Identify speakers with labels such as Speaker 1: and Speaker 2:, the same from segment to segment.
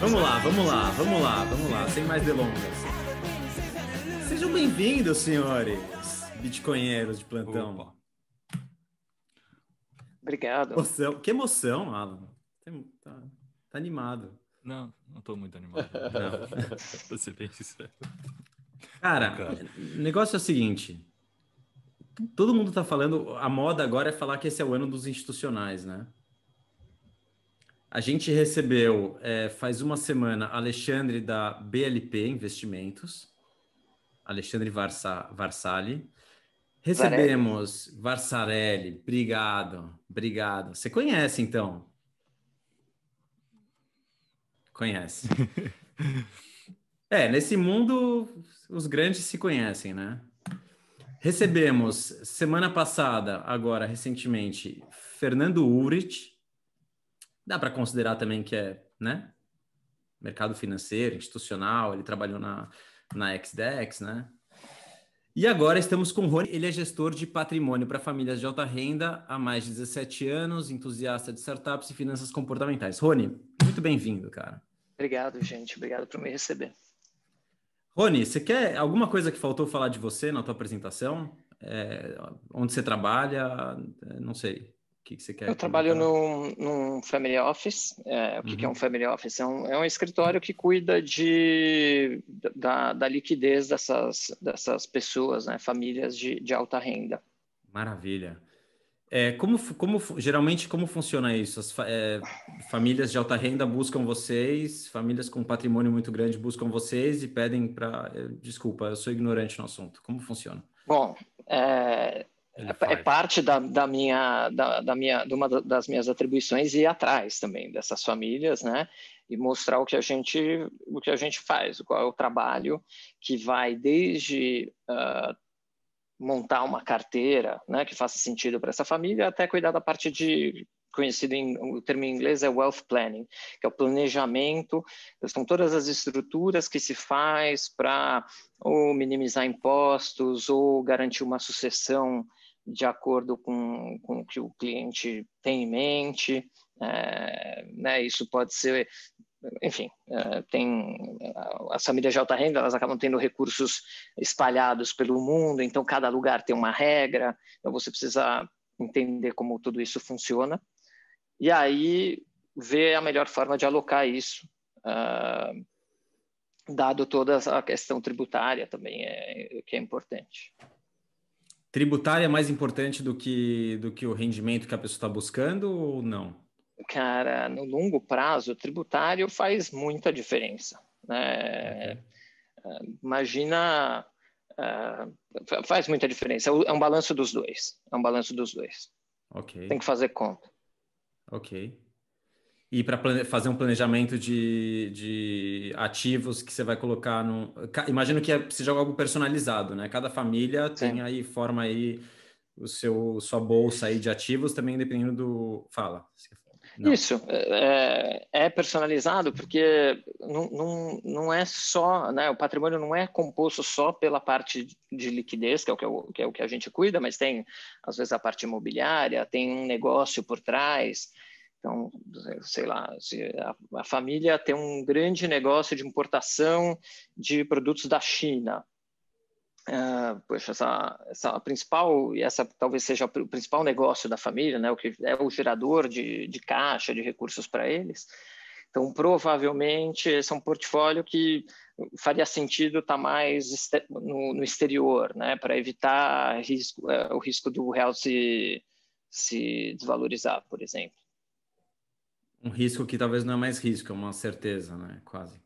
Speaker 1: Vamos lá, vamos lá, vamos lá, vamos lá, sem mais delongas. Sejam bem-vindos, senhores bitcoinheiros de plantão. Opa.
Speaker 2: Obrigado.
Speaker 1: Emoção. Que emoção, Alan. Tá, tá animado.
Speaker 3: Não, não tô muito animado. Não. pra ser bem sincero.
Speaker 1: Cara, Cara, o negócio é o seguinte. Todo mundo tá falando, a moda agora é falar que esse é o ano dos institucionais, né? A gente recebeu é, faz uma semana Alexandre da BLP Investimentos, Alexandre Varsa, Varsali. Recebemos Varsarelli, obrigado, obrigado. Você conhece então? Conhece. é, nesse mundo os grandes se conhecem, né? Recebemos semana passada, agora recentemente, Fernando Urich, Dá para considerar também que é, né? Mercado financeiro, institucional, ele trabalhou na, na XDEX, né? E agora estamos com o Rony, ele é gestor de patrimônio para famílias de alta renda há mais de 17 anos, entusiasta de startups e finanças comportamentais. Rony, muito bem-vindo, cara.
Speaker 2: Obrigado, gente. Obrigado por me receber.
Speaker 1: Rony, você quer alguma coisa que faltou falar de você na tua apresentação? É, onde você trabalha? Não sei que, que você quer?
Speaker 2: Eu trabalho num, num, family office. É, o que, uhum. que, é um uhum. family office? É um, é um escritório que cuida de, da, da, liquidez dessas, dessas pessoas, né? famílias de, de alta renda.
Speaker 1: Maravilha. É, como, como, geralmente, como funciona isso? As é, famílias de alta renda buscam vocês, famílias com patrimônio muito grande buscam vocês e pedem para. É, desculpa, eu sou ignorante no assunto. Como funciona?
Speaker 2: Bom, é, é, é parte da, da, minha, da, da, minha, de uma das minhas atribuições ir atrás também dessas famílias, né? E mostrar o que a gente, o que a gente faz, qual é o trabalho que vai desde uh, montar uma carteira, né, que faça sentido para essa família, até cuidar da parte de conhecido em o termo em inglês é wealth planning, que é o planejamento, são todas as estruturas que se faz para ou minimizar impostos ou garantir uma sucessão de acordo com, com o que o cliente tem em mente. É, né, isso pode ser, enfim, é, tem as famílias de alta renda, elas acabam tendo recursos espalhados pelo mundo, então cada lugar tem uma regra, então você precisa entender como tudo isso funciona e aí ver a melhor forma de alocar isso. Uh, dado toda a questão tributária também é que é importante
Speaker 1: tributária é mais importante do que, do que o rendimento que a pessoa está buscando ou não?
Speaker 2: Cara, no longo prazo, tributário faz muita diferença. Né? Uhum. Imagina, uh, faz muita diferença. É um balanço dos dois. É um balanço dos dois.
Speaker 1: Ok.
Speaker 2: Tem que fazer conta.
Speaker 1: Ok e para fazer um planejamento de, de ativos que você vai colocar no. Imagino que é, seja algo personalizado, né? Cada família Sim. tem aí, forma aí o seu sua bolsa aí de ativos também dependendo do. Fala.
Speaker 2: Não. Isso, é, é, personalizado porque não, não, não é só, né, o patrimônio não é composto só pela parte de liquidez, que é, o que, é o, que é o que a gente cuida, mas tem, às vezes, a parte imobiliária, tem um negócio por trás, então, sei lá, a, a, família tem um grande negócio de importação de produtos da China. Uh, poxa, essa, essa principal, e essa talvez seja o principal negócio da família, né, o que é o gerador de, de caixa, de recursos para eles. Então, provavelmente, esse é um portfólio que faria sentido estar tá mais no, no exterior, né, para evitar risco, uh, o risco do real se, se desvalorizar, por exemplo.
Speaker 1: Um risco que talvez não é mais risco, é uma certeza, né? Quase.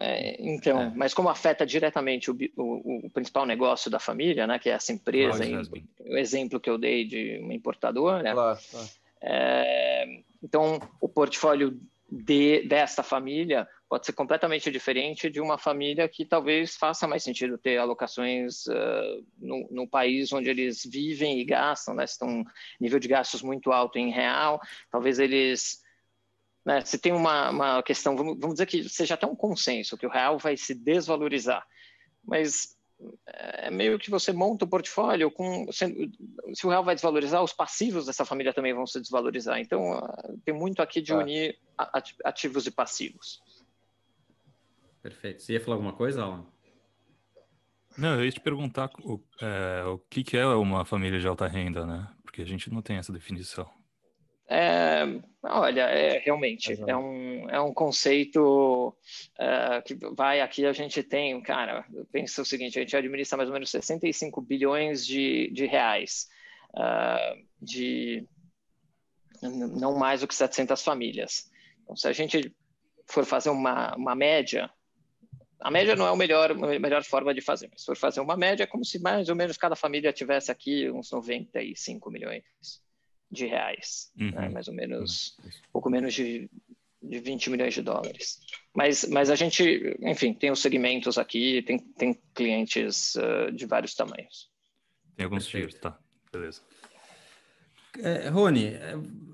Speaker 2: É, então, é. mas como afeta diretamente o, o, o, principal negócio da família, né, que é essa empresa, em, o exemplo que eu dei de uma importadora, claro, claro. É, então o portfólio de, desta família pode ser completamente diferente de uma família que talvez faça mais sentido ter alocações uh, no, no, país onde eles vivem e gastam, né, estão um nível de gastos muito alto em real, talvez eles né? Se tem uma, uma questão, vamos, vamos dizer que seja até um consenso, que o real vai se desvalorizar, mas é meio que você monta o portfólio com se, se, o real vai desvalorizar, os passivos dessa família também vão se desvalorizar. Então tem muito aqui de unir ativos e passivos.
Speaker 1: Perfeito. Você ia falar alguma coisa, Alan?
Speaker 3: Não, eu ia te perguntar o, é, o que, que é uma família de alta renda, né? Porque a gente não tem essa definição.
Speaker 2: É, olha, é, realmente é um, é um conceito uh, que vai aqui a gente tem, cara, pensa o seguinte, a gente administra mais ou menos 65 bilhões de, de reais uh, de não mais do que 700 famílias. Então, se a gente for fazer uma, uma média, a média não é a melhor, a melhor forma de fazer, mas se for fazer uma média, é como se mais ou menos cada família tivesse aqui uns 95 milhões de reais, né? uhum. né? mais ou menos, um pouco menos de, de 20 milhões de dólares. Mas, mas a gente, enfim, tem os segmentos aqui, tem, tem clientes uh, de vários tamanhos.
Speaker 3: Tem alguns tiers, tá, beleza.
Speaker 1: É, Rony,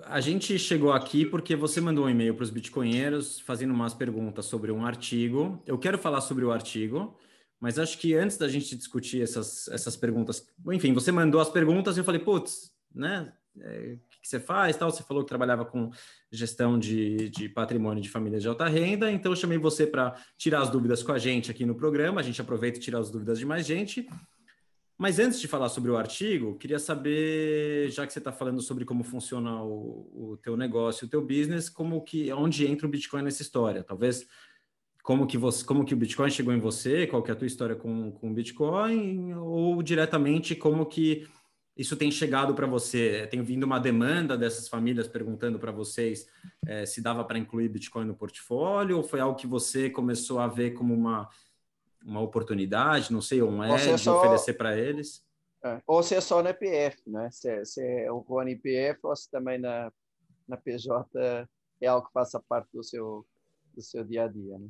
Speaker 1: a gente chegou aqui porque você mandou um e-mail para os bitcoinheiros fazendo umas perguntas sobre um artigo. Eu quero falar sobre o artigo, mas acho que antes da gente discutir essas, essas perguntas, enfim, você mandou as perguntas e eu falei, putz, né? É, o que você faz? Tal, você falou que trabalhava com gestão de, de patrimônio de famílias de alta renda, então eu chamei você para tirar as dúvidas com a gente aqui no programa. A gente aproveita e tira as dúvidas de mais gente. Mas antes de falar sobre o artigo, queria saber, já que você está falando sobre como funciona o, o teu negócio, o teu business, como que, onde entra o Bitcoin nessa história? Talvez como que você, como que o Bitcoin chegou em você, qual que é a tua história com, com o Bitcoin, ou diretamente como que isso tem chegado para você? Tem vindo uma demanda dessas famílias perguntando para vocês é, se dava para incluir Bitcoin no portfólio, ou foi algo que você começou a ver como uma uma oportunidade, não sei, um edge, é só... oferecer para eles?
Speaker 4: É. Ou se é só na PF, né? Se, se é o Rony PF ou se também na, na PJ é algo que faça parte do seu, do seu dia a dia, né?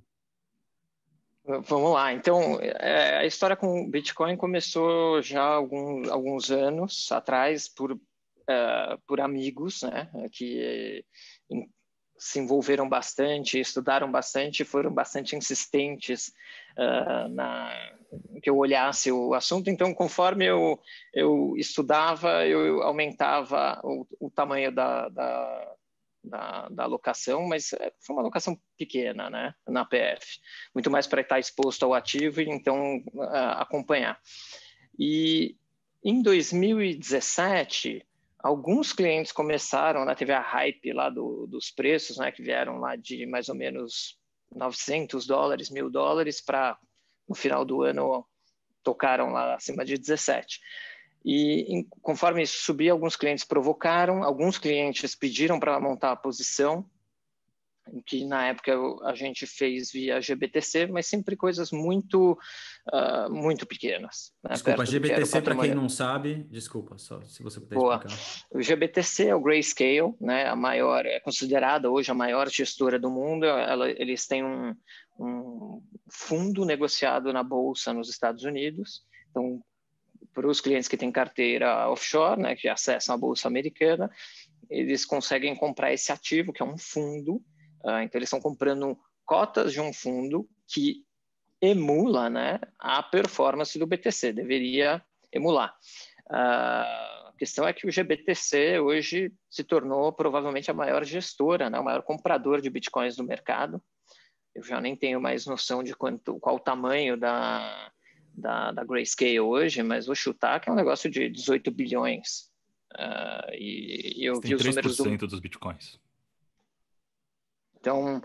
Speaker 2: Vamos lá. Então, é, a história com o Bitcoin começou já algum, alguns anos atrás por, uh, por amigos, né? Que se envolveram bastante, estudaram bastante, foram bastante insistentes uh, na que eu olhasse o assunto. Então, conforme eu, eu estudava, eu aumentava o, o tamanho da, da, da, da, alocação, mas é, foi uma alocação pequena, né, na PF, muito mais para estar exposto ao ativo e então acompanhar. E em 2017 alguns clientes começaram, né, teve a hype lá do, dos preços, né, que vieram lá de mais ou menos 900 dólares, mil dólares, para no final do ano tocaram lá acima de 17. E em, conforme isso subia, alguns clientes provocaram, alguns clientes pediram para montar a posição, que na época a gente fez via GBTC, mas sempre coisas muito uh, muito pequenas.
Speaker 1: Né? Desculpa, GBTC para quem não sabe, desculpa, só se você puder Boa. explicar.
Speaker 2: O GBTC é o Grayscale, né? A maior é considerada hoje a maior gestora do mundo. Ela, eles têm um, um fundo negociado na bolsa nos Estados Unidos. Então, para os clientes que têm carteira offshore, né, que acessam a bolsa americana, eles conseguem comprar esse ativo, que é um fundo, Uh, então, eles estão comprando cotas de um fundo que emula né, a performance do BTC, deveria emular. Uh, a questão é que o GBTC hoje se tornou provavelmente a maior gestora, né, o maior comprador de bitcoins do mercado. Eu já nem tenho mais noção de quanto, qual o tamanho da, da, da Grayscale hoje, mas vou chutar que é um negócio de 18 bilhões. Uh, e, e eu
Speaker 3: vi os números do... dos bitcoins.
Speaker 2: Então,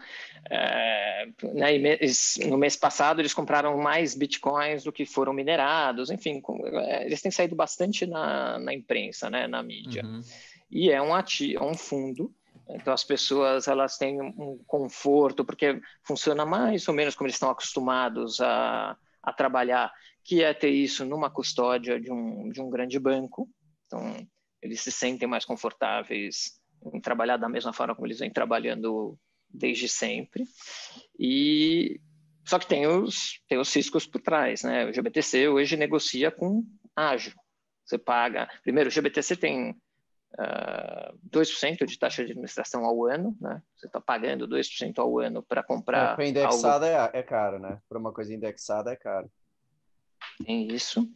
Speaker 2: é, né, no mês passado eles compraram mais bitcoins do que foram minerados, enfim, é, eles têm saído bastante na, na imprensa, né, na mídia. Uhum. E é um, ativo, é um fundo, então as pessoas elas têm um conforto, porque funciona mais ou menos como eles estão acostumados a, a trabalhar, que é ter isso numa custódia de um, de um grande banco. Então, eles se sentem mais confortáveis em trabalhar da mesma forma como eles vêm trabalhando desde sempre. E só que tem os, tem os riscos por trás, né? O GBTC hoje negocia com ágil. Você paga. Primeiro, o GBTC tem uh, ah, 2% de taxa de administração ao ano, né? Você está pagando 2% ao ano para comprar. É,
Speaker 4: para indexada algo... é, é caro, né? Para uma coisa indexada é caro.
Speaker 2: Tem isso.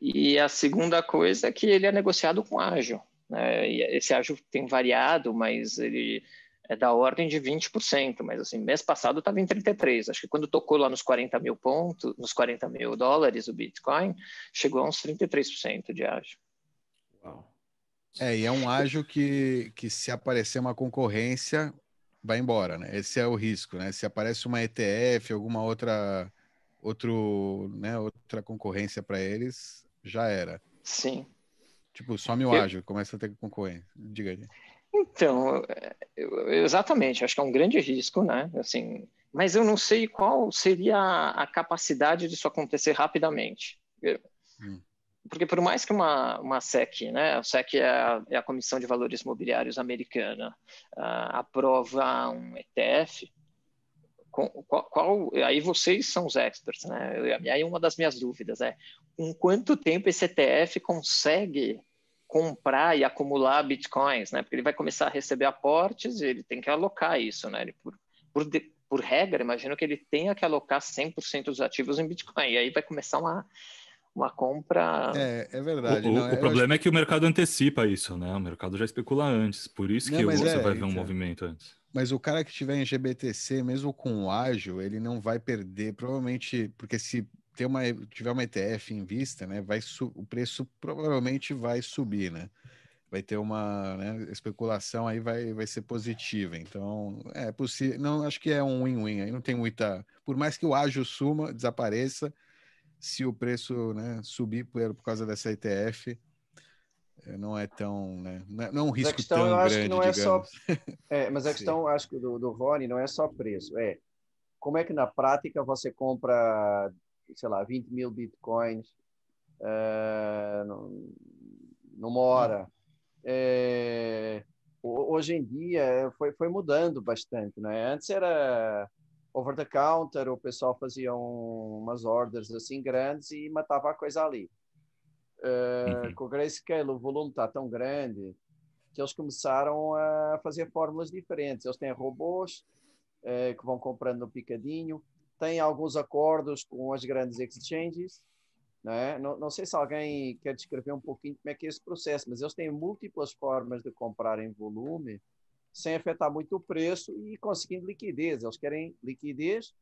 Speaker 2: E a segunda coisa é que ele é negociado com ágil. Né? E esse ágil tem variado, mas ele é da ordem de 20%, mas assim, mês passado estava em 33%. Acho que quando tocou lá nos 40 mil pontos, nos 40 mil dólares o Bitcoin, chegou a uns 33% de ágio.
Speaker 5: Uau. É, e é um ágio que, que se aparecer uma concorrência, vai embora, né? Esse é o risco, né? Se aparece uma ETF, alguma outra, outro, né, outra concorrência para eles, já era.
Speaker 2: Sim.
Speaker 5: Tipo, some o ágio, começa a ter concorrência. Diga aí.
Speaker 2: Então, exatamente, acho que é um grande risco, né? Assim, mas eu não sei qual seria a capacidade disso acontecer rapidamente. Hum. Porque por mais que uma, uma SEC, né, a SEC é a, é a Comissão de Valores Mobiliários americana, uh, aprova um ETF, qual, qual, aí vocês são os experts, né? E aí uma das minhas dúvidas é, em quanto tempo esse ETF consegue comprar e acumular bitcoins, né? Porque ele vai começar a receber aportes e ele tem que alocar isso, né? Ele, por, por, por regra, imagino que ele tenha que alocar 100% dos ativos em bitcoin. E aí vai começar uma, uma compra.
Speaker 5: É, é verdade.
Speaker 3: O, não, o problema acho... é que o mercado antecipa isso, né? O mercado já especula antes, por isso não, que você é, vai ver um então... movimento antes.
Speaker 5: Mas o cara que tiver em GBTC, mesmo com o ágil, ele não vai perder, provavelmente, porque se ter uma, tiver uma ETF em vista, né, vai o preço provavelmente vai subir, né? Vai ter uma né, especulação aí vai, vai ser positiva. Então, é possível. Não, acho que é um win-win aí. Não tem muita. Por mais que o ágil suma, desapareça, se o preço né, subir por, por causa dessa ETF, eh, não é tão, né, não é um risco questão, tão grande, não é digamos.
Speaker 4: Só, é, mas a questão, acho que do, do Rony não é só preço, é como é que na prática você compra sei lá, 20 mil bitcoins uh, numa hora. É, hoje em dia foi, foi mudando bastante, né? Antes era over the counter, o pessoal fazia um, umas orders assim grandes e matava a coisa ali. Uh, uhum. Com o Grayscale o volume está tão grande que eles começaram a fazer fórmulas diferentes. Eles têm robôs uh, que vão comprando no picadinho tem alguns acordos com as grandes exchanges. Né? Não, não sei se alguém quer descrever um pouquinho como é que é esse processo, mas eles têm múltiplas formas de comprar em volume sem afetar muito o preço e conseguindo liquidez. Eles querem liquidez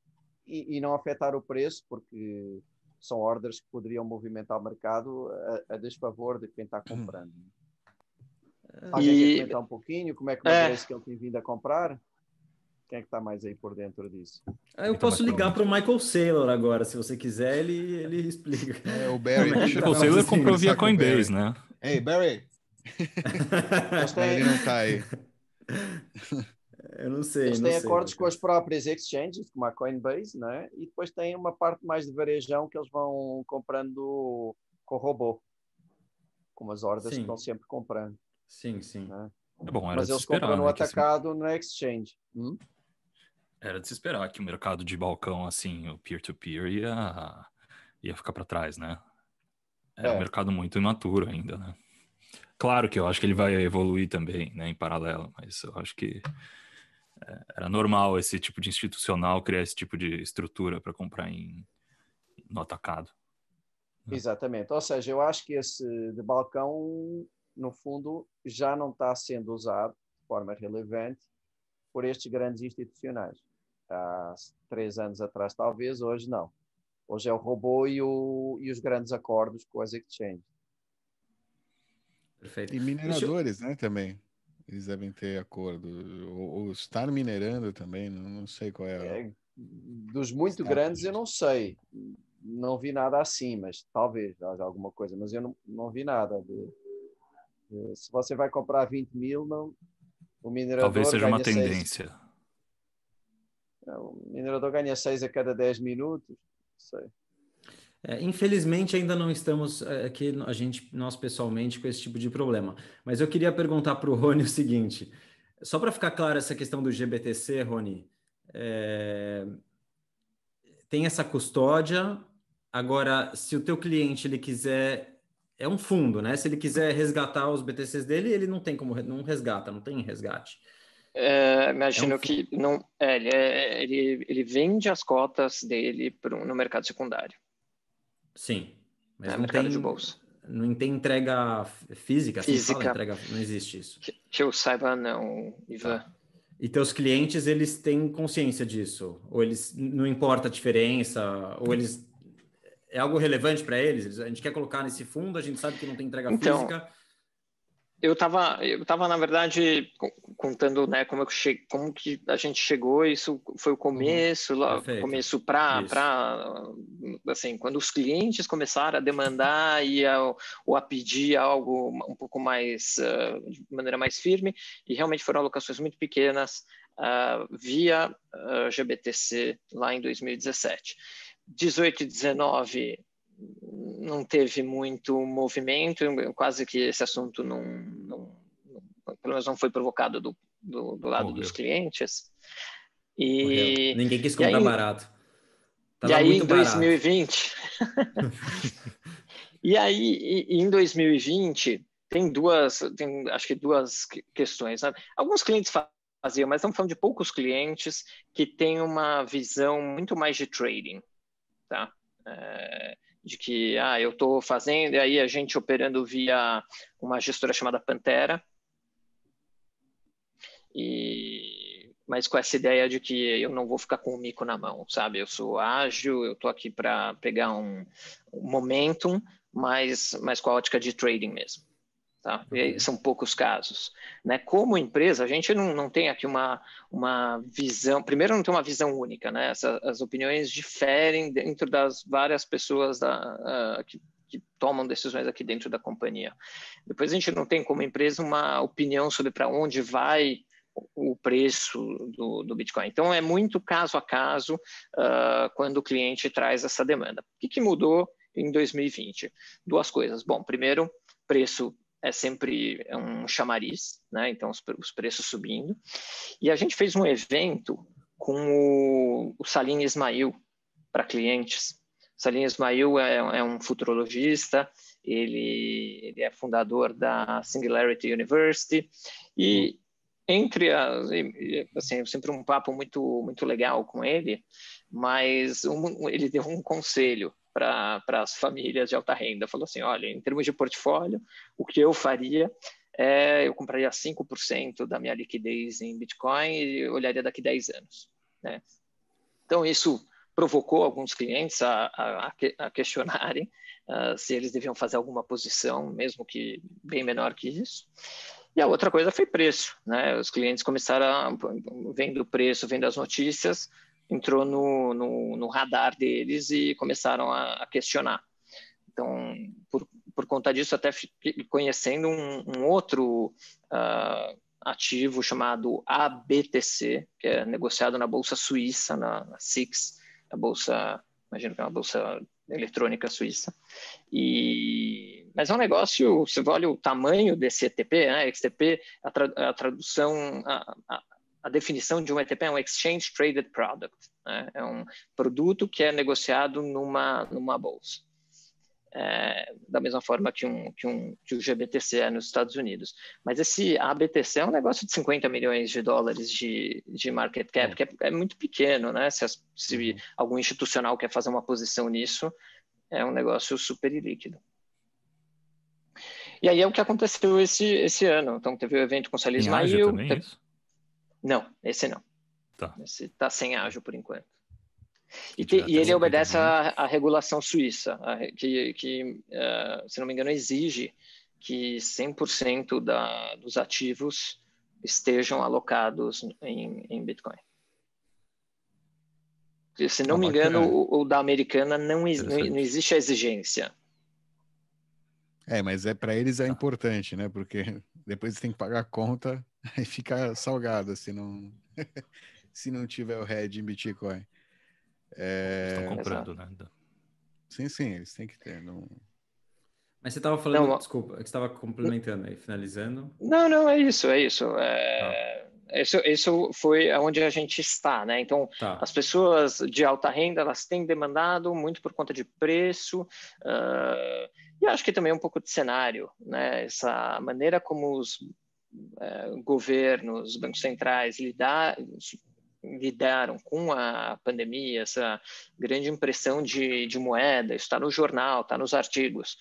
Speaker 4: e, e não afetar o preço, porque são ordens que poderiam movimentar o mercado a, a desfavor de quem está comprando. Alguém e... quer comentar um pouquinho como é que é. que ele tem vindo a comprar? Quem é que está mais aí por dentro disso?
Speaker 1: Ah, eu tá posso ligar para o Michael Saylor agora, se você quiser, ele, ele explica.
Speaker 5: É, o Barry.
Speaker 3: o Michael Saylor comprou via Coinbase, né?
Speaker 5: Ei, Barry! ele não está aí.
Speaker 1: Eu não sei.
Speaker 4: Eles
Speaker 1: têm
Speaker 4: sei, acordos com as próprias exchanges, como a Coinbase, né? e depois tem uma parte mais de varejão que eles vão comprando com robô, com as ordens sim. que estão sempre comprando.
Speaker 1: Sim, sim. Né?
Speaker 3: É bom,
Speaker 4: Mas eles
Speaker 3: esperar,
Speaker 4: compram
Speaker 3: no
Speaker 4: né, atacado no exchange. Hum?
Speaker 3: Era de se esperar que o mercado de balcão, assim, o peer-to-peer, ia, ia ficar para trás, né? É, é um mercado muito imaturo ainda, né? Claro que eu acho que ele vai evoluir também, né, em paralelo, mas eu acho que é, era normal esse tipo de institucional criar esse tipo de estrutura para comprar em, no atacado.
Speaker 4: Né? Exatamente. Ou seja, eu acho que esse de balcão no fundo, já não está sendo usado de forma relevante por estes grandes institucionais. Há três anos atrás, talvez, hoje não. Hoje é o robô e, o, e os grandes acordos com as exchanges.
Speaker 5: Perfeito. E mineradores, eu... né, também. Eles devem ter acordo. Ou, ou estar minerando também, não, não sei qual é. é
Speaker 4: dos muito grandes, eu não sei. Não vi nada assim, mas talvez haja alguma coisa. Mas eu não, não vi nada de, se você vai comprar 20 mil, não, o minerador.
Speaker 3: Talvez seja uma tendência. Seis,
Speaker 4: é, o minerador ganha 6 a cada 10 minutos. Sei.
Speaker 1: É, infelizmente ainda não estamos é, aqui a gente nós pessoalmente com esse tipo de problema. Mas eu queria perguntar para o Rony o seguinte, só para ficar claro essa questão do GBTC, Rony, é... tem essa custódia. Agora, se o teu cliente ele quiser é um fundo, né? Se ele quiser resgatar os BTCs dele, ele não tem como, não resgata, não tem resgate.
Speaker 2: É, imagino é um que não, é, ele, é, ele, ele, vende as cotas dele pro, no mercado secundário.
Speaker 1: Sim,
Speaker 2: mas é, não mercado tem, de bolsa.
Speaker 1: Não tem entrega física, assim física. Fala, entrega, não existe isso.
Speaker 2: Que, que, eu saiba, não, Ivan. Tá.
Speaker 1: E teus clientes, eles têm consciência disso? Ou eles não importa a diferença? Ou eles é algo relevante para eles? A gente quer colocar nesse fundo, a gente sabe que não tem entrega então, física.
Speaker 2: Eu estava, eu tava, na verdade, contando né, como, eu che... como que a gente chegou, isso foi o começo, uhum. lá, começo para, assim, quando os clientes começaram a demandar e a, ou a pedir algo um pouco mais, uh, de maneira mais firme, e realmente foram alocações muito pequenas uh, via uh, GBTC lá em 2017. 18 e 19 não teve muito movimento, quase que esse assunto não pelo menos não foi provocado do, do, do lado Morreu. dos clientes. E
Speaker 1: Morreu. ninguém quis comprar
Speaker 2: aí,
Speaker 1: barato.
Speaker 2: Tava e aí em 2020 E aí em 2020 tem duas, tem acho que duas questões. Né? Alguns clientes faziam, mas estamos falando de poucos clientes que têm uma visão muito mais de trading, tá? É, de que ah, eu estou fazendo, e aí a gente operando via uma gestora chamada Pantera, e, mas com essa ideia de que eu não vou ficar com o mico na mão, sabe? Eu sou ágil, eu estou aqui para pegar um, um momentum, mas, mas com a ótica de trading mesmo. Tá? são poucos casos. Né? Como empresa, a gente não, não tem aqui uma, uma visão, primeiro não tem uma visão única, né? Essa, as opiniões diferem dentro das várias pessoas da, uh, que, que tomam decisões aqui dentro da companhia. Depois a gente não tem como empresa uma opinião sobre para onde vai o preço do, do, Bitcoin. Então, é muito caso a caso uh, quando o cliente traz essa demanda. O que, que mudou em 2020? Duas coisas. Bom, primeiro, preço é sempre um chamariz, né? Então os, os, preços subindo. E a gente fez um evento com o, o Salim Ismail para clientes. Salim Ismail é, é, um futurologista, ele, ele, é fundador da Singularity University e entre as, assim, sempre um papo muito muito legal com ele, mas um, ele deu um conselho para as famílias de alta renda. Falou assim: olha, em termos de portfólio, o que eu faria é eu compraria 5% da minha liquidez em Bitcoin e olharia daqui 10 anos. Né? Então, isso provocou alguns clientes a, a, a questionarem uh, se eles deviam fazer alguma posição, mesmo que bem menor que isso. E a outra coisa foi preço. Né? Os clientes começaram, a, vendo o preço, vendo as notícias, entrou no, no, no radar deles e começaram a, a questionar. Então, por, por, conta disso, até conhecendo um, um outro uh, ativo chamado ABTC, que é negociado na Bolsa Suíça, na, na SIX, a Bolsa, imagino que é uma Bolsa eletrônica suíça. E, mas é um negócio, você olha o tamanho desse ETP, né? XTP, a, tra, a tradução, a, a, a definição de um ETP é um Exchange Traded Product. Né? É um produto que é negociado numa, numa bolsa. É, da mesma forma que, um, que, um, que o GBTC é nos Estados Unidos. Mas esse ABTC é um negócio de 50 milhões de dólares de, de market cap, que é, é muito pequeno, né? Se, as, se uhum. algum institucional quer fazer uma posição nisso, é um negócio super ilíquido. E aí é o que aconteceu esse, esse ano. Então teve o evento com o Salis Mail. Também, teve... Não, esse não. Tá. Esse está sem ágil por enquanto. E, te, e ele obedece à regulação suíça, a, que, que uh, se não me engano, exige que 100% da, dos ativos estejam alocados em, em Bitcoin. Se não ah, me engano, o, o, da americana não, não, não existe a exigência.
Speaker 5: É, mas é para eles é tá. importante, né? Porque depois tem que pagar a conta Aí fica salgado se não, se não tiver o head em Bitcoin.
Speaker 3: É... Estão comprando, né?
Speaker 5: Sim, sim, eles têm que ter. Não...
Speaker 1: Mas você estava falando, não, desculpa, que estava complementando aí, finalizando.
Speaker 2: Não, não, é isso, é isso. É... Ah. Isso, isso foi onde a gente está, né? Então, tá. as pessoas de alta renda, elas têm demandado muito por conta de preço, uh, e acho que também um pouco de cenário, né? Essa maneira como os é, governos, bancos centrais lidar, lidaram com a pandemia, essa grande impressão de, de moeda, está no jornal, está nos artigos.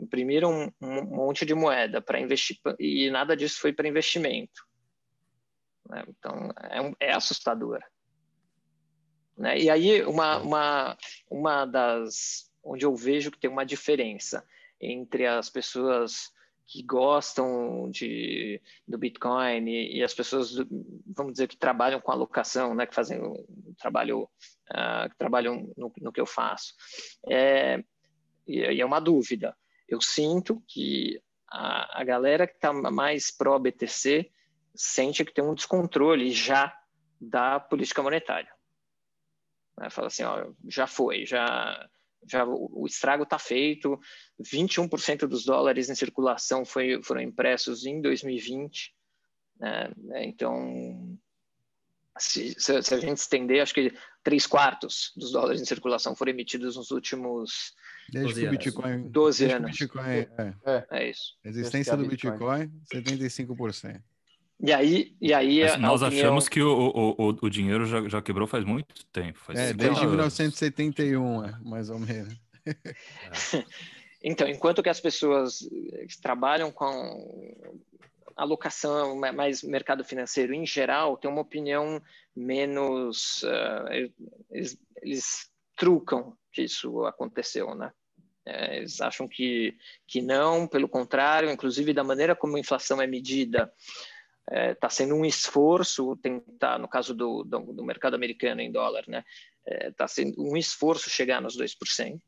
Speaker 2: Imprimiram um, um monte de moeda para investir e nada disso foi para investimento. Né? Então, é, um, é assustador. Né? E aí, uma, uma, uma das. Onde eu vejo que tem uma diferença entre as pessoas que gostam de, do Bitcoin e, e, as pessoas, vamos dizer, que trabalham com alocação, né, que fazem um trabalho, uh, que trabalham no, no, que eu faço. É, e, é uma dúvida. Eu sinto que a, a galera que está mais pró-BTC sente que tem um descontrole já da política monetária. Né? Fala assim, ó, já foi, já já o, estrago está feito, 21% dos dólares em circulação foi, foram impressos em 2020, né? então se, se, se, a gente estender, acho que três quartos dos dólares em circulação foram emitidos nos últimos
Speaker 5: Desde 12 Bitcoin,
Speaker 2: 12 anos.
Speaker 5: Bitcoin, é.
Speaker 2: É. é isso.
Speaker 5: Existência do Bitcoin, Bitcoin 75%.
Speaker 2: E aí, e aí
Speaker 3: Mas nós opinião... achamos que o, o, o, o dinheiro já, já quebrou faz muito tempo. Faz
Speaker 5: é, desde 1971, é, mais ou menos.
Speaker 2: então, enquanto que as pessoas que trabalham com alocação, mais mercado financeiro em geral, têm uma opinião menos. Uh, eles, eles trucam que isso aconteceu, né? É, eles acham que, que não, pelo contrário, inclusive da maneira como a inflação é medida, está é, tá sendo um esforço tentar, no caso do, do, do mercado americano em dólar, né, está é, tá sendo um esforço chegar nos 2%.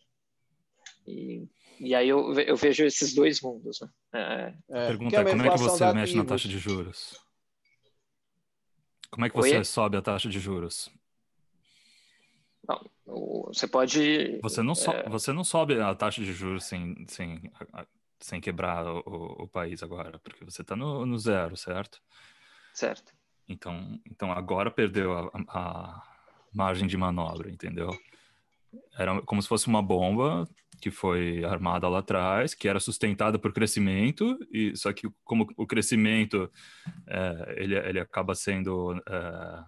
Speaker 2: E, e aí eu, eu vejo esses dois mundos. Né?
Speaker 3: É, é Pergunta, é como é que você mexe na taxa de juros? Como é que você Oi? sobe a taxa de juros?
Speaker 2: Não, você pode.
Speaker 3: Você não, so, é... você não sobe a taxa de juros sem, sem sem quebrar o, o, país agora, porque você está no, no, zero, certo?
Speaker 2: Certo.
Speaker 3: Então, então agora perdeu a, a, margem de manobra, entendeu? Era como se fosse uma bomba que foi armada lá atrás, que era sustentada por crescimento, e só que como o crescimento é, ele, ele acaba sendo é,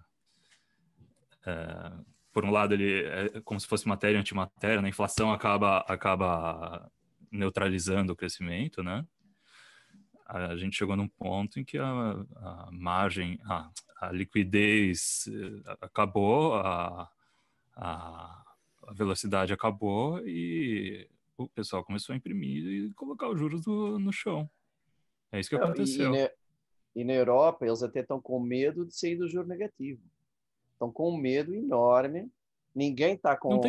Speaker 3: é, por um lado ele é como se fosse matéria antimatéria, né? a inflação acaba acaba neutralizando o crescimento, né? A gente chegou num ponto em que a, a margem, a, a, liquidez eh, acabou, a, a, a, velocidade acabou e o pessoal começou a imprimir e colocar os juros no, no chão. É isso que aconteceu.
Speaker 4: E, e, na Europa, eles até estão com medo de sair do juro negativo. Estão com um medo enorme. Ninguém está com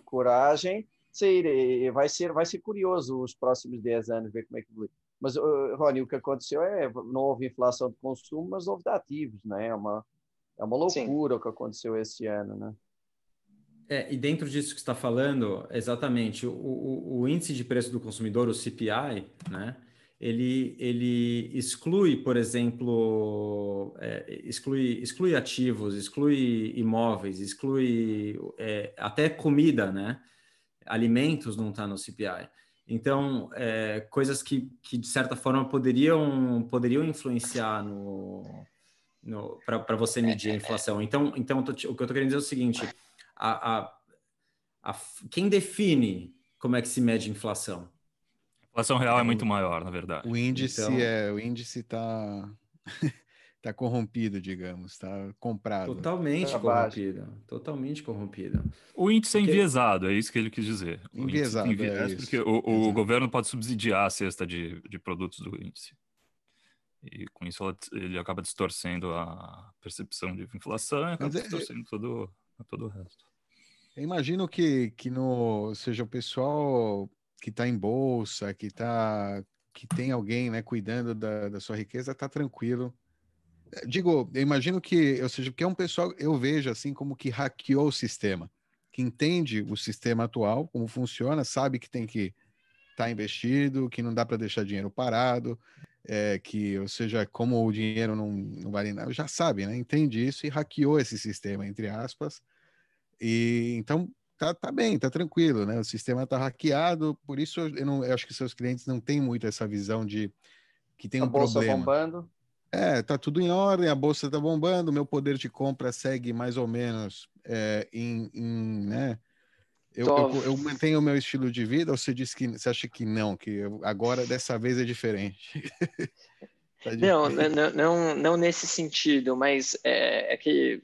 Speaker 4: coragem sair. Vai ser, vai ser curioso os próximos 10 anos ver como é que mas, uh, Rony, o que aconteceu é não houve inflação de consumo, mas houve de ativos, né? É uma, é uma loucura Sim. o que aconteceu esse ano, né?
Speaker 1: É, e dentro disso que está falando, exatamente, o, o, o, índice de preço do consumidor, o CPI, né? Ele, ele exclui, por exemplo, é, exclui, exclui ativos, exclui imóveis, exclui é, até comida, né? Alimentos não está no CPI. Então, é, coisas que, que, de certa forma, poderiam, poderiam influenciar no, no para você medir a inflação. Então, então tô, o que eu estou querendo dizer é o seguinte, a, a, a, quem define como é que se mede a inflação?
Speaker 3: A inflação real é muito maior, na verdade.
Speaker 5: O índice então, é, o índice está Está corrompido, digamos, está comprado.
Speaker 1: Totalmente tá corrompido. Totalmente corrompido.
Speaker 3: O índice é enviesado, é isso que ele quis dizer.
Speaker 5: O enviesado,
Speaker 3: é porque o, o governo pode subsidiar a cesta de, de produtos do índice. E com isso ele acaba distorcendo a percepção de inflação e acaba é, distorcendo todo, todo o resto.
Speaker 5: Eu imagino que, que no, seja o pessoal que está em bolsa, que tá, que tem alguém né, cuidando da, da sua riqueza, está tranquilo digo, eu imagino que, ou seja, que é um pessoal, eu vejo assim como que hackeou o sistema, que entende o sistema atual, como funciona, sabe que tem que estar tá investido, que não dá para deixar dinheiro parado, é, que, ou seja, como o dinheiro não, não vale nada, já sabe, né? Entende isso e hackeou esse sistema, entre aspas. E então tá, tá bem, tá tranquilo, né? O sistema tá hackeado, por isso eu, não, eu acho que seus clientes não têm muito essa visão de que tem a um bolsa problema.
Speaker 4: bombando.
Speaker 5: É, tá tudo em ordem, a bolsa tá bombando, meu poder de compra segue mais ou menos é, em, em, né? Eu, eu, eu, mantenho o meu estilo de vida ou você disse que você acha que não, que eu, agora dessa vez é diferente?
Speaker 2: Tá não, não, não, não nesse sentido, mas é, é que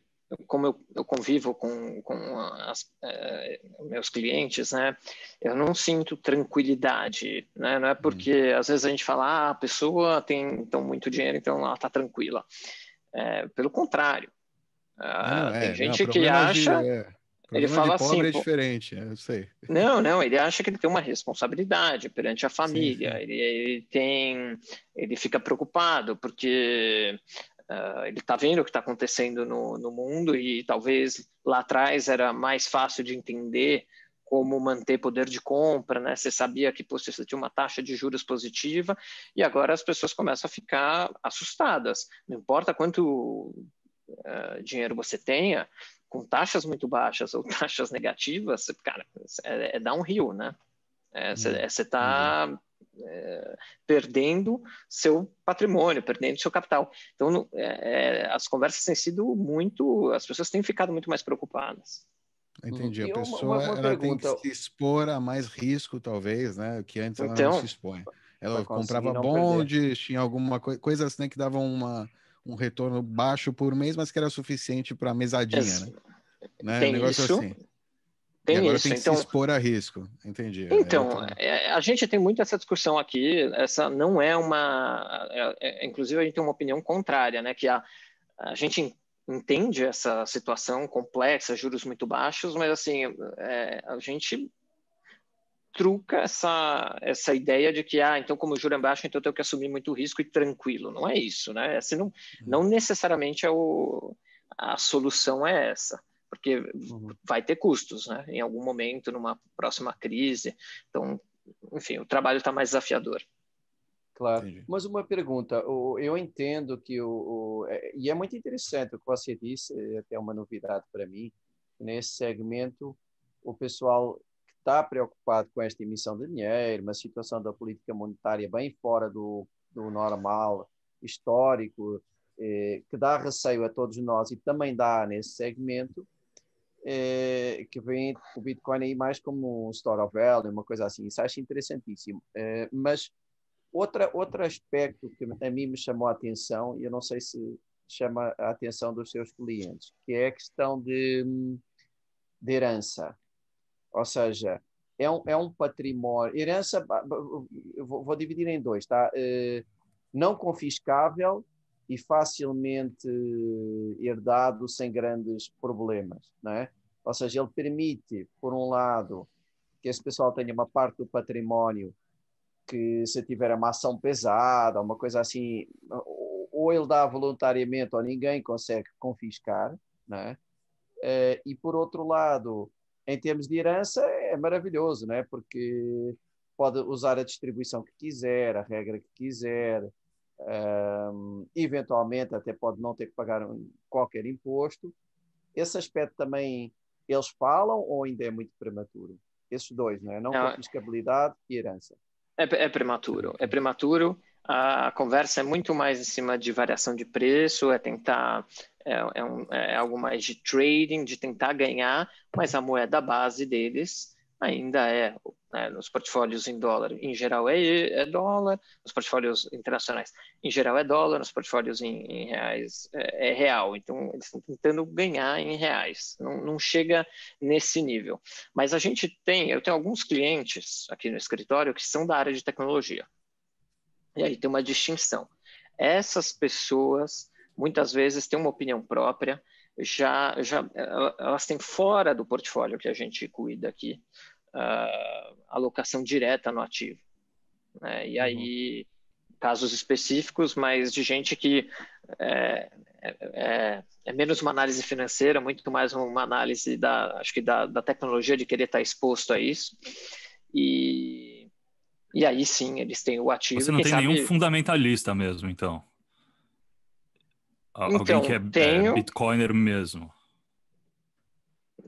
Speaker 2: como eu, eu, convivo com, com as, é, meus clientes, né, eu não sinto tranquilidade, né, não é porque hum. às vezes a gente fala, ah, a pessoa tem então muito dinheiro, então ela está tranquila. É, pelo contrário, ah, tem é, gente não, que acha, de, é, ele fala assim,
Speaker 5: é diferente, eu sei.
Speaker 2: Não, não, ele acha que ele tem uma responsabilidade perante a família, sim, sim. Ele, ele tem, ele fica preocupado porque Uh, ele está vendo o que está acontecendo no, no mundo e talvez lá atrás era mais fácil de entender como manter poder de compra, né? Você sabia que pô, você tinha uma taxa de juros positiva e agora as pessoas começam a ficar assustadas. Não importa quanto uh, dinheiro você tenha, com taxas muito baixas ou taxas negativas, cara, é, é dar um rio, né? Você é, está é, perdendo seu patrimônio, perdendo seu capital. Então, é, é, as conversas têm sido muito, as pessoas têm ficado muito mais preocupadas.
Speaker 5: Entendi. A pessoa uma, uma ela tem que se expor a mais risco, talvez, né? Que antes ela então, não se expõe. Ela comprava bondes, tinha alguma coisa, coisas né, que davam uma, um retorno baixo por mês, mas que era suficiente para mesadinha, né? né?
Speaker 2: Tem negócio isso. assim.
Speaker 5: Tem e agora isso. tem que então, se expor a risco, entendi.
Speaker 2: Então, é, a gente tem muito essa discussão aqui, essa não é uma... É, é, inclusive, a gente tem uma opinião contrária, né? Que a, a gente entende essa situação complexa, juros muito baixos, mas assim, é, a gente truca essa, essa ideia de que, ah, então como o juro é baixo, então eu tenho que assumir muito risco e tranquilo. Não é isso, né? Assim, não, não uhum. necessariamente é o, a solução é essa porque uhum. vai ter custos, né? Em algum momento, numa próxima crise. Então, enfim, o trabalho está mais desafiador.
Speaker 4: Claro. Entendi. Mas uma pergunta, eu entendo que o, o, é, e é muito interessante o que você disse, é até uma novidade para mim. Nesse segmento, o pessoal que está preocupado com esta emissão de dinheiro, uma situação da política monetária bem fora do, do normal histórico, eh, que dá receio a todos nós e também dá nesse segmento, é, que vem o Bitcoin aí mais como um store of value, uma coisa assim. Isso acho interessantíssimo. É, mas outra, outro aspecto que a mim me chamou a atenção, e eu não sei se chama a atenção dos seus clientes, que é a questão de, de herança. Ou seja, é um, é um património. Herança, vou, vou dividir em dois, tá? É, não confiscável e facilmente herdado sem grandes problemas, não é? Ou seja, ele permite, por um lado, que esse pessoal tenha uma parte do património que se tiver uma ação pesada, uma coisa assim, ou ele dá voluntariamente ou ninguém consegue confiscar, não é? Eh, e por outro lado, em termos de herança, é maravilhoso, não é? Porque pode usar a distribuição que quiser, a regra que quiser, um, eventualmente até pode não ter que pagar qualquer imposto. Esse aspecto também eles falam ou ainda é muito prematuro? Esses dois, não é? Não, não confiscabilidade e herança.
Speaker 2: É, é prematuro, é prematuro. A conversa é muito mais em cima de variação de preço, é tentar é, é, um, é, algo mais de trading, de tentar ganhar, mas a moeda base deles ainda é né, nos portfólios em dólar, em geral é, é, dólar, nos portfólios internacionais, em geral é dólar, nos portfólios em, em reais é, é, real. Então, eles estão tentando ganhar em reais, não, não, chega nesse nível. Mas a gente tem, eu tenho alguns clientes aqui no escritório que são da área de tecnologia. E aí tem uma distinção. Essas pessoas muitas vezes têm uma opinião própria, já, já elas têm fora do portfólio que a gente cuida aqui uh, alocação direta no ativo. Né? E uhum. aí, casos específicos, mas de gente que é, é, é, é, menos uma análise financeira, muito mais uma análise da, acho que da, da tecnologia de querer estar exposto a isso. E, e aí sim, eles têm o ativo.
Speaker 3: Você não tem sabe... nenhum fundamentalista mesmo, então? Alguém
Speaker 2: então,
Speaker 3: que é,
Speaker 2: tenho...
Speaker 3: é Bitcoiner mesmo.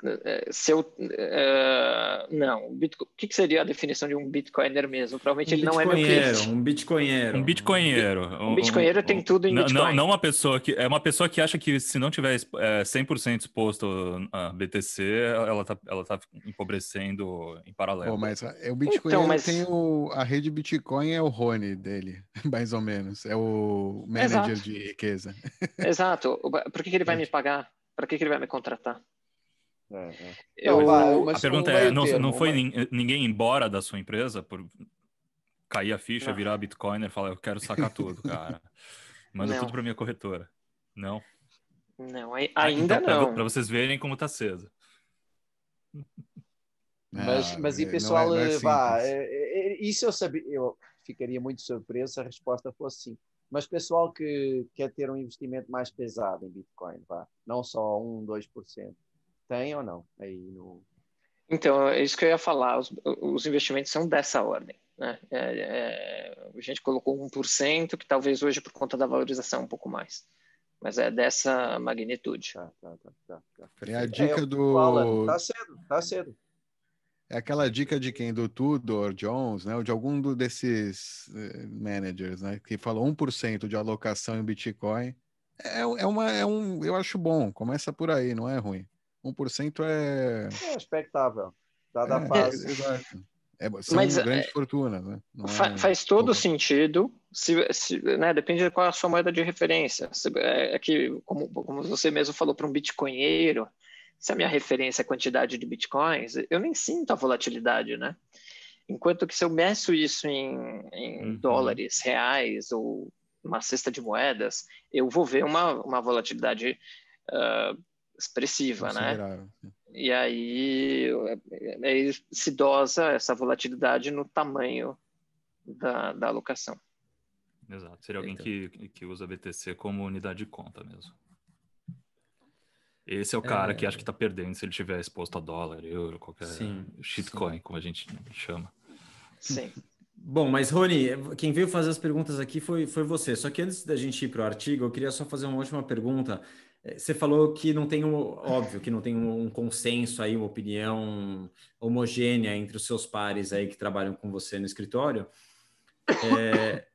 Speaker 2: É, se eu, uh, não, o que, que, seria a definição de um bitcoiner mesmo? Provavelmente um ele não é meu cliente.
Speaker 1: Um bitcoinheiro.
Speaker 3: Um bitcoinheiro.
Speaker 2: Um, um bitcoinheiro um, tem tudo em
Speaker 3: não,
Speaker 2: Bitcoin.
Speaker 3: Não, não uma pessoa que é uma pessoa que acha que se não tiver é, 100% exposto a BTC, ela tá, ela tá empobrecendo em paralelo.
Speaker 5: Oh, mas é o Bitcoin então, mas... tem o, a rede Bitcoin é o Rony dele, mais ou menos. É o manager Exato. de riqueza.
Speaker 2: Exato. Por que, que ele vai me pagar? Para que, que ele vai me contratar?
Speaker 3: É, é. Eu, a pergunta é, não, não foi ninguém embora da sua empresa por cair a ficha, não. virar Bitcoiner e falar, eu quero sacar tudo, cara. Manda não. tudo para minha corretora. Não?
Speaker 2: Não, ainda
Speaker 3: então,
Speaker 2: não.
Speaker 3: Para vocês verem como tá cedo.
Speaker 4: Mas, ah, mas e pessoal, é, é vá, é, é, isso eu sabia, eu ficaria muito surpreso se a resposta fosse sim. Mas pessoal que quer ter um investimento mais pesado em Bitcoin, vá, não só 1, 2%, tem ou não? Aí no...
Speaker 2: Então, é isso que eu ia falar. Os, os investimentos são dessa ordem. Né? É, é, a gente colocou 1%, que talvez hoje, por conta da valorização, um pouco mais. Mas é dessa magnitude. Tá, tá,
Speaker 5: tá, tá, tá. É a dica é, do. Fala,
Speaker 4: tá cedo, tá cedo.
Speaker 5: É aquela dica de quem? Do Tudor Jones, né? Ou de algum desses eh, managers, né? Que falou 1% de alocação em Bitcoin. É, é, uma, é um, eu acho bom. Começa por aí, não é ruim. 1% é.
Speaker 4: É expectável, dada é, a fase.
Speaker 5: Exato. É, são Mas, grandes é, fortunas, né?
Speaker 2: Fa é... Faz todo sentido, se, se, né, depende de qual é a sua moeda de referência. Se, é, é, que, como, como você mesmo falou para um bitcoinheiro, se a minha referência é a quantidade de bitcoins, eu nem sinto a volatilidade, né? Enquanto que se eu meço isso em, em uhum. dólares, reais ou uma cesta de moedas, eu vou ver uma, uma volatilidade uh, expressiva, né? E aí, aí se dosa essa volatilidade no tamanho da, da alocação.
Speaker 3: Exato. Seria alguém que, que usa BTC como unidade de conta mesmo. Esse é o cara é... que acha que está perdendo se ele estiver exposto a dólar, euro, qualquer sim, shitcoin, sim. como a gente chama.
Speaker 2: Sim.
Speaker 1: Bom, mas Rony, quem veio fazer as perguntas aqui foi, foi você. Só que antes da gente ir para o artigo, eu queria só fazer uma última pergunta. Você falou que não tem, um, óbvio, que não tem um consenso aí, uma opinião homogênea entre os seus pares aí que trabalham com você no escritório. É,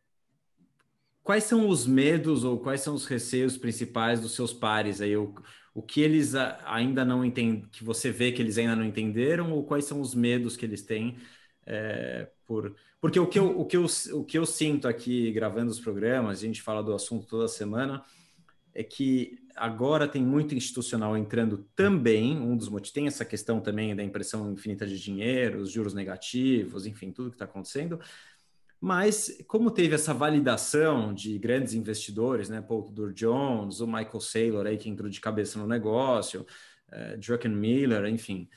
Speaker 1: quais são os medos ou quais são os receios principais dos seus pares aí? O, o que eles ainda não entendem, que você vê que eles ainda não entenderam, ou quais são os medos que eles têm é, por. Porque o que, eu, o, que eu, o que eu sinto aqui gravando os programas, a gente fala do assunto toda semana, é que agora tem muito institucional entrando também, um dos motivos, tem essa questão também da impressão infinita de dinheiro, os juros negativos, enfim, tudo que está acontecendo, mas como teve essa validação de grandes investidores, né, Paul Tudor Jones, o Michael Saylor aí que entrou de cabeça no negócio, uh, Druckenmiller, enfim,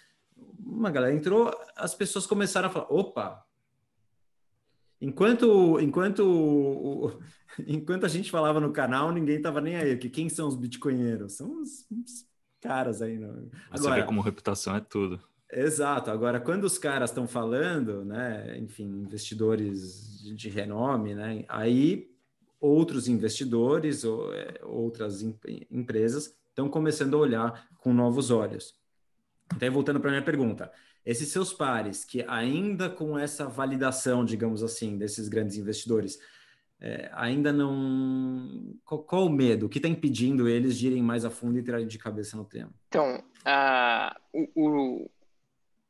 Speaker 1: uma galera entrou, as pessoas começaram a falar, opa, enquanto enquanto Enquanto a gente falava no canal, ninguém tava nem aí. Que quem são os bitcoinheiros? São os, os caras aí. Não.
Speaker 3: Agora, Você vê como reputação é tudo.
Speaker 1: Exato. Agora, quando os caras estão falando, né, enfim, investidores de, de, renome, né, aí outros investidores ou é, outras em, empresas estão começando a olhar com novos olhos. Então, voltando para a minha pergunta, esses seus pares que ainda com essa validação, digamos assim, desses grandes investidores, é, ainda não. Qual, qual, o medo? O que está impedindo eles de irem mais a fundo e tirarem de cabeça no tema?
Speaker 2: Então, uh, o, o,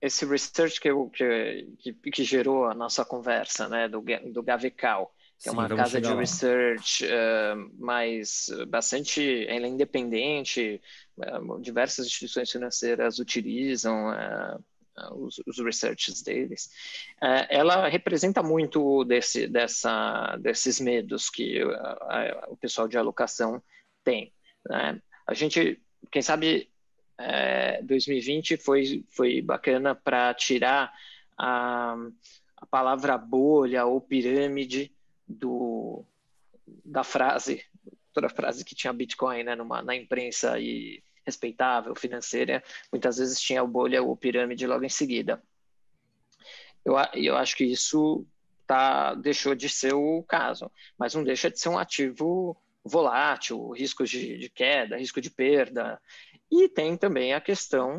Speaker 2: esse research que, eu, que, que, gerou a nossa conversa, né, do, do Gavical, que é Sim, é uma casa de lá. research uh, mais bastante, ela é independente, uh, diversas instituições financeiras utilizam uh, os, os researches deles, uh, ela representa muito desse, dessa, desses medos que uh, o pessoal de alocação tem. Né? A gente, quem sabe, 2020 foi, foi bacana para tirar a, a palavra bolha ou pirâmide do, da frase, toda a frase que tinha Bitcoin né, numa, na imprensa e respeitável, financeira, muitas vezes tinha o bolha ou pirâmide logo em seguida. Eu, eu acho que isso tá, deixou de ser o caso, mas não deixa de ser um ativo volátil, riscos de, de queda, risco de perda. E tem também a questão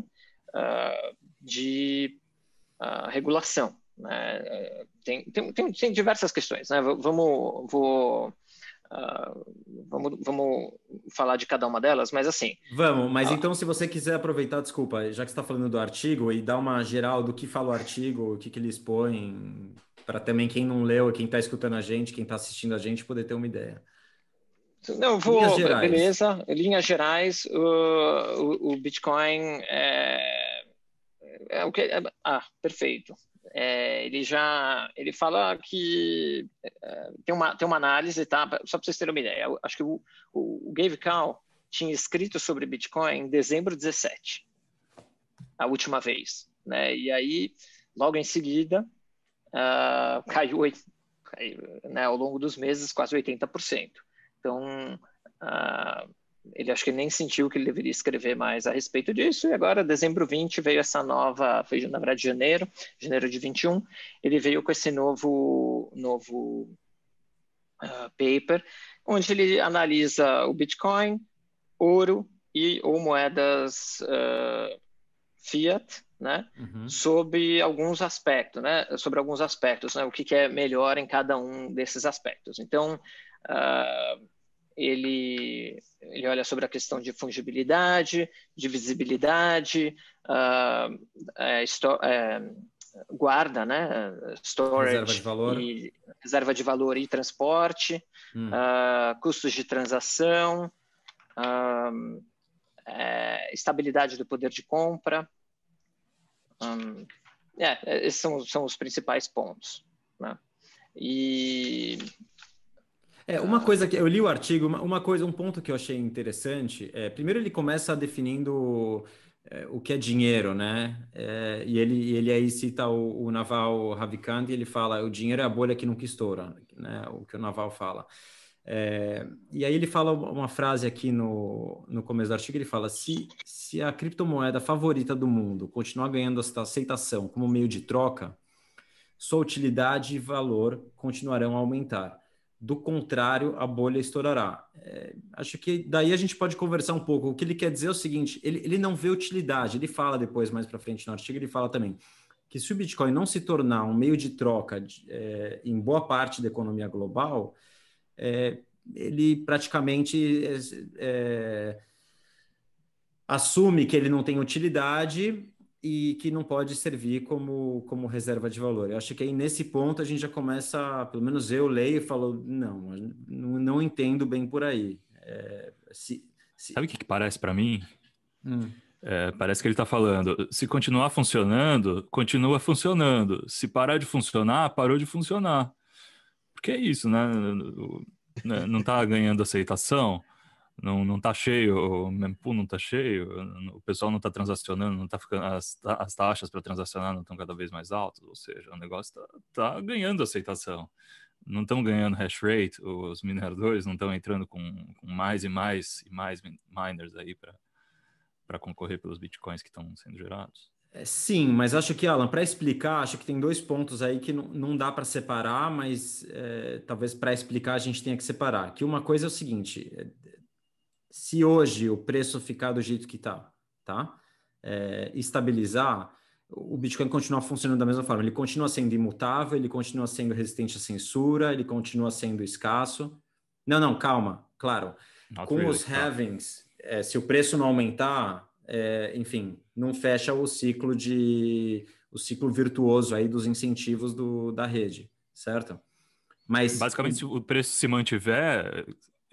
Speaker 2: uh, de uh, regulação. Né? Tem, tem, tem, tem, diversas questões. Né? Vamos, vou, uh, vamos, vamos falar de cada uma delas, mas assim.
Speaker 1: Vamos, mas então, se você quiser aproveitar, desculpa, já que está falando do artigo, e dar uma geral do que fala o artigo, o que, que ele expõe, para também quem não leu, quem está escutando a gente, quem está assistindo a gente, poder ter uma ideia.
Speaker 2: Não, vou, linhas beleza. Linhas gerais, o, o, o Bitcoin é, é o que. É, ah, perfeito. É, ele já ele fala que é, tem, uma, tem uma análise, tá? Só para vocês terem uma ideia. acho que o, o, o Gabe Cal tinha escrito sobre Bitcoin em dezembro 17, a última vez, né? E aí, logo em seguida, uh, caiu, caiu né, ao longo dos meses quase 80%. Então, uh, ele acho que nem sentiu que ele deveria escrever mais a respeito disso, e agora, dezembro 20, veio essa nova, foi na verdade janeiro, janeiro de 21, ele veio com esse novo, novo uh, paper, onde ele analisa o Bitcoin, ouro e ou moedas uh, fiat, né, uhum. sobre alguns aspectos, né, sobre alguns aspectos, né, o que, que, é melhor em cada um desses aspectos. Então, uh, ele, ele olha sobre a questão de fungibilidade, de visibilidade, uh, guarda, né, storage,
Speaker 1: reserva de valor,
Speaker 2: e, reserva de valor e transporte, hum. uh, custos de transação, uh, é, estabilidade do poder de compra. Um, é, esses são, são os principais pontos. Né? E
Speaker 1: é, uma coisa que eu li o artigo, uma, uma coisa, um ponto que eu achei interessante, é, primeiro ele começa definindo é, o que é dinheiro, né? É, e ele, ele aí cita o, o Naval Ravikant e ele fala o dinheiro é a bolha que nunca estoura, né? O que o Naval fala. É, e aí ele fala uma frase aqui no, no começo do artigo, ele fala, se, se a criptomoeda favorita do mundo continuar ganhando essa aceitação como meio de troca, sua utilidade e valor continuarão a aumentar. Do contrário, a bolha estourará. É, acho que daí a gente pode conversar um pouco. O que ele quer dizer é o seguinte: ele, ele não vê utilidade. Ele fala depois, mais para frente no artigo, ele fala também que se o Bitcoin não se tornar um meio de troca de, é, em boa parte da economia global, é, ele praticamente é, é, assume que ele não tem utilidade e que não pode servir como, como reserva de valor. Eu acho que aí nesse ponto a gente já começa, pelo menos eu leio e falo, não, não, não entendo bem por aí. É,
Speaker 3: se, se... Sabe o que, que parece para mim? Hum. É, parece que ele está falando, se continuar funcionando, continua funcionando. Se parar de funcionar, parou de funcionar. Porque é isso, né? Não está ganhando aceitação não, não tá cheio, o mempool não tá cheio, o pessoal não está transacionando, não tá ficando, as, as taxas para transacionar não estão cada vez mais altas, ou seja, o negócio está tá ganhando aceitação. Não estão ganhando hash rate, os mineradores não estão entrando com, com, mais e mais e mais miners aí para concorrer pelos bitcoins que estão sendo gerados.
Speaker 1: É, sim, mas acho que, Alan, para explicar, acho que tem dois pontos aí que não, não dá para separar, mas é, talvez para explicar a gente tenha que separar. Que uma coisa é o seguinte: é, se hoje o preço ficar do jeito que está, tá? É, estabilizar, o Bitcoin continua funcionando da mesma forma. Ele continua sendo imutável, ele continua sendo resistente à censura, ele continua sendo escasso. Não, não, calma, claro. Not Com really, os halvings, é, se o preço não aumentar, é, enfim, não fecha o ciclo de o ciclo virtuoso aí dos incentivos do, da rede, certo?
Speaker 3: Mas basicamente, se o preço se mantiver,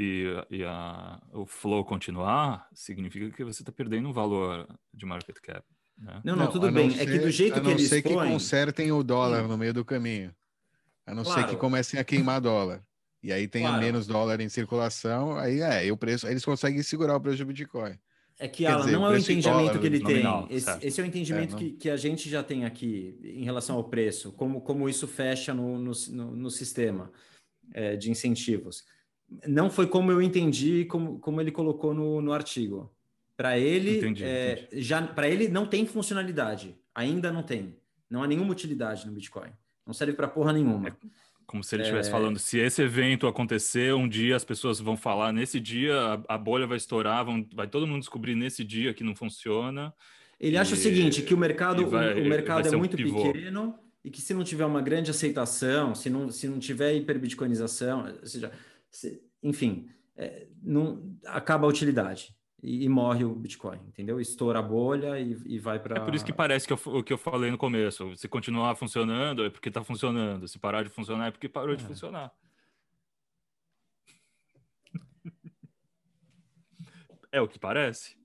Speaker 3: e, e a, o flow continuar, significa que você está perdendo um valor de market cap. Né?
Speaker 1: Não, não, tudo bem. Ser, é que do jeito que eles
Speaker 5: A não ser que consertem o dólar hum. no meio do caminho. A não claro. ser que comecem a queimar dólar. E aí tenha claro. menos dólar em circulação, aí é, o preço, eles conseguem segurar o preço do Bitcoin.
Speaker 1: É que Alan, dizer, não é o entendimento que ele nominal, tem. Esse, esse, é o entendimento é, que, que a gente já tem aqui em relação ao preço, como, como isso fecha no, no, no, no sistema é, de incentivos não foi como eu entendi, como, como ele colocou no, no artigo. Para ele, entendi, é, entendi. já para ele não tem funcionalidade, ainda não tem. Não há nenhuma utilidade no Bitcoin. Não serve para porra nenhuma. É
Speaker 3: como se ele estivesse é... falando, se esse evento acontecer, um dia as pessoas vão falar, nesse dia a, bolha vai estourar, vão, vai todo mundo descobrir nesse dia que não funciona.
Speaker 1: Ele acha e... o seguinte, que o mercado, vai, o mercado é muito um pequeno e que se não tiver uma grande aceitação, se não, se não tiver hiperbitcoinização, ou seja, se, enfim, é, não, acaba a utilidade e, e, morre o Bitcoin, entendeu? Estoura a bolha e, e vai para.
Speaker 3: É por isso que parece que eu, o que eu falei no começo. Se continuar funcionando é porque está funcionando. Se parar de funcionar é porque parou é. de funcionar. é o que parece.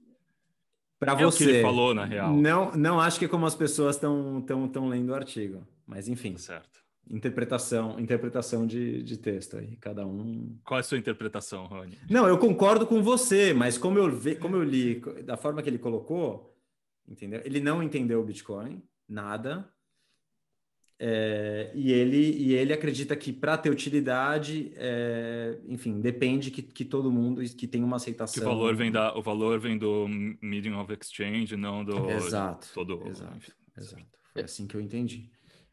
Speaker 1: Para é você. O que
Speaker 3: ele falou, na real.
Speaker 1: Não, não acho que é como as pessoas estão tão, tão lendo o artigo. Mas, enfim.
Speaker 3: Tá certo.
Speaker 1: Interpretação, interpretação de, de texto aí, cada um.
Speaker 3: Qual é a sua interpretação, Rony?
Speaker 1: Não, eu concordo com você, mas como eu, vi, como eu li, da forma que ele colocou, entendeu? Ele não entendeu o Bitcoin, nada. É, e, ele, e ele acredita que para ter utilidade, é, enfim, depende que, que todo mundo que tenha uma aceitação.
Speaker 3: Que o valor vem da, o valor vem do medium of exchange, não do
Speaker 1: exato,
Speaker 3: todo.
Speaker 1: Exato, exato. Foi assim que eu entendi.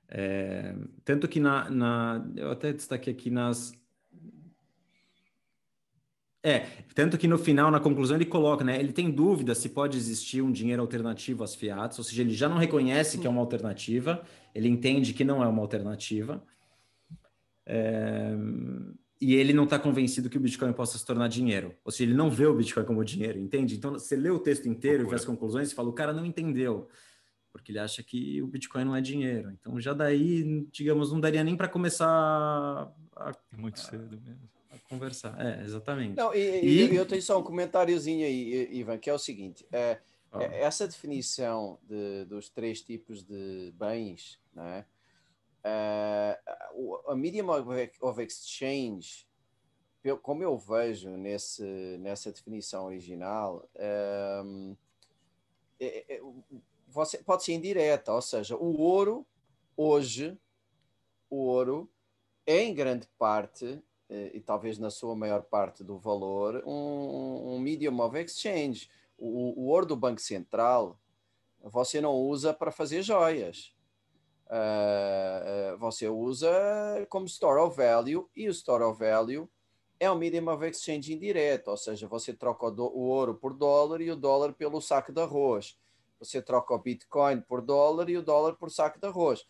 Speaker 1: É, tanto que na, na, eu até destaquei aqui nas é, tanto que no final, na conclusão, ele coloca, né? Ele tem dúvida se pode existir um dinheiro alternativo às fiats, ou seja, ele já não reconhece que é uma alternativa, ele entende que não é uma alternativa. É, e ele não está convencido que o Bitcoin possa se tornar dinheiro. Ou seja, ele não vê o Bitcoin como dinheiro, entende? Então, você lê o texto inteiro e vê as conclusões e fala, o cara não entendeu, porque ele acha que o Bitcoin não é dinheiro. Então, já daí, digamos, não daria nem para começar a,
Speaker 3: Muito cedo mesmo
Speaker 1: conversar. É, exatamente.
Speaker 4: Não, e, e... eu tenho só um comentáriozinho aí, Ivan, que é o seguinte: é, oh. essa definição de, dos três tipos de bens, né? é? a medium of exchange, como eu vejo nesse, nessa definição original, é, é, você, pode ser indireta, ou seja, o ouro, hoje, o ouro, em grande parte, eh, e talvez na sua maior parte do valor, um, um medium of exchange. O, o ouro do Banco Central você não usa para fazer joias. Uh, você usa como store of value e o store of value é um medium of exchange indireto, ou seja, você troca o, do, o ouro por dólar e o dólar pelo saco de arroz. Você troca o Bitcoin por dólar e o dólar por saco de arroz.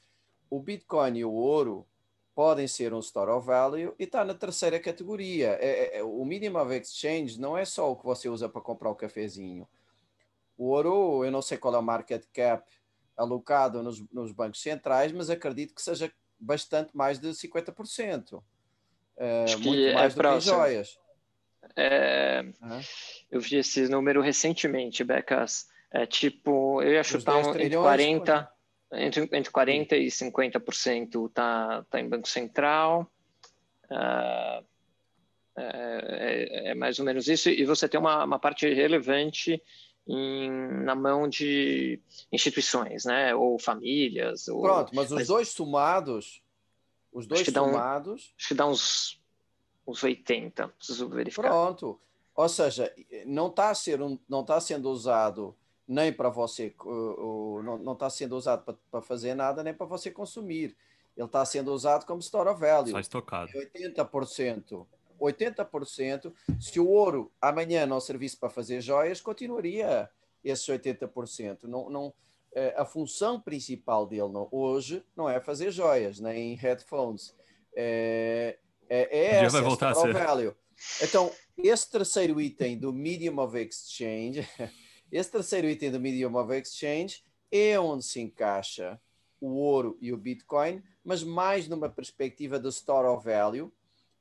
Speaker 4: O Bitcoin e o ouro podem ser um store of value e está na terceira categoria. É, é, é, o minimum of exchange não é só o que você usa para comprar o cafezinho. O ouro, eu não sei qual é o market cap alocado nos, nos bancos centrais, mas acredito que seja bastante mais de 50%. É, Acho muito é mais do próximo. que joias.
Speaker 2: É, eu vi esse número recentemente, Becas. É tipo, eu ia chutar um, entre 40, entre, entre 40% e 50% está tá em Banco Central. Uh, é, é, mais ou menos isso. E você tem uma, uma parte relevante em, na mão de instituições, né? Ou famílias. Ou,
Speaker 4: Pronto, mas os mas, dois somados, os dois acho somados.
Speaker 2: Um, acho que dá uns, uns 80, preciso verificar.
Speaker 4: Pronto. Ou seja, não está não tá sendo usado nem para você, não está sendo usado para fazer nada, nem para você consumir. Ele está sendo usado como store of value.
Speaker 3: Só estocado.
Speaker 4: 80%. 80%. Se o ouro amanhã não servisse para fazer joias, continuaria esses 80%. Não, não, eh, a função principal dele não, hoje não é fazer joias, nem headphones. É, é, é essa,
Speaker 3: vai voltar a ser.
Speaker 4: Value. Então, esse terceiro item do Medium of Exchange Esse terceiro item do Medium of Exchange é onde se encaixa o ouro e o Bitcoin, mas mais numa perspectiva de store of value,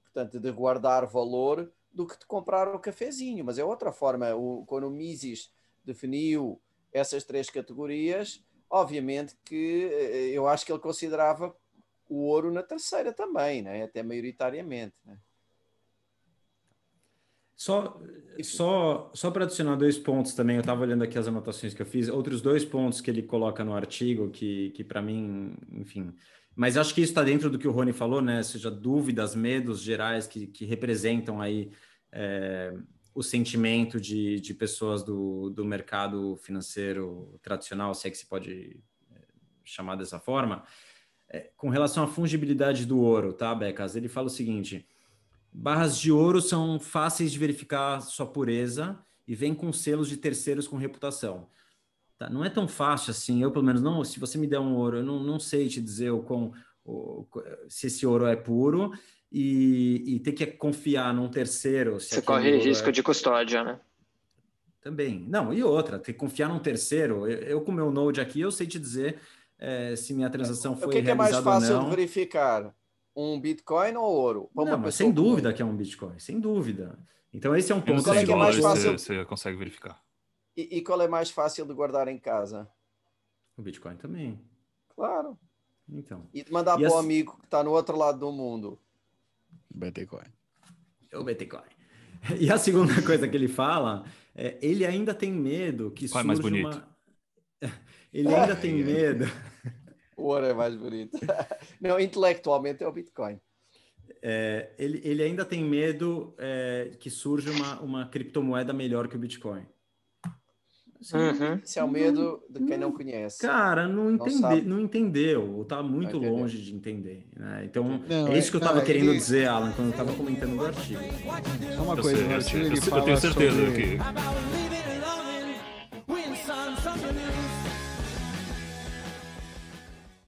Speaker 4: portanto, de guardar valor, do que de comprar o cafezinho. Mas é outra forma. O, quando o Mises definiu essas três categorias, obviamente que eh, eu acho que ele considerava o ouro na terceira também, né? até maioritariamente. Né?
Speaker 1: Só, só, só para adicionar dois pontos também, eu estava olhando aqui as anotações que eu fiz, outros dois pontos que ele coloca no artigo, que, que para mim, enfim. Mas acho que isso está dentro do que o Rony falou, né? Ou seja, dúvidas, medos gerais que, que representam aí é, o sentimento de, de pessoas do, do mercado financeiro tradicional, se é que se pode é, chamar dessa forma. É, com relação à fungibilidade do ouro, tá, Becas? Ele fala o seguinte Barras de ouro são fáceis de verificar sua pureza e vêm com selos de terceiros com reputação. Tá? Não é tão fácil assim. Eu, pelo menos, não. Se você me der um ouro, eu não, não sei te dizer o com, o, se esse ouro é puro e, e ter que confiar num terceiro.
Speaker 2: você corre risco é... de custódia, né?
Speaker 1: Também. Não, e outra, ter que confiar num terceiro. Eu, eu com meu Node aqui, eu sei te dizer é, se minha transação foi o que, que é mais fácil
Speaker 4: verificar? Um Bitcoin ou ouro?
Speaker 1: Não, mas sem dúvida que é um Bitcoin, sem dúvida. Então esse é um ponto.
Speaker 3: Qual é que é mais fácil? Você, você consegue verificar.
Speaker 4: E, e, qual é mais fácil de guardar em casa?
Speaker 1: O Bitcoin também.
Speaker 4: Claro.
Speaker 1: Então.
Speaker 4: E mandar para o amigo que está no outro lado do mundo.
Speaker 5: Bitcoin.
Speaker 1: O Bitcoin. E a segunda coisa que ele fala é ele ainda tem medo que Qual
Speaker 3: é mais bonito?
Speaker 1: uma... Ele ainda tem medo.
Speaker 4: O ouro é mais bonito. Não, intelectualmente é o Bitcoin.
Speaker 1: É, ele, ele ainda tem medo é, que surja uma, uma criptomoeda melhor que o Bitcoin.
Speaker 4: Uhum. Esse é o medo de quem não conhece.
Speaker 1: Cara, não, entende, não, entendeu, ou tá muito longe de entender. Né? Então, não, é isso que eu estava querendo ele... dizer, Alan, quando eu estava comentando do artigo.
Speaker 5: É uma coisa,
Speaker 3: eu, sei, eu, eu, eu tenho certeza sobre... que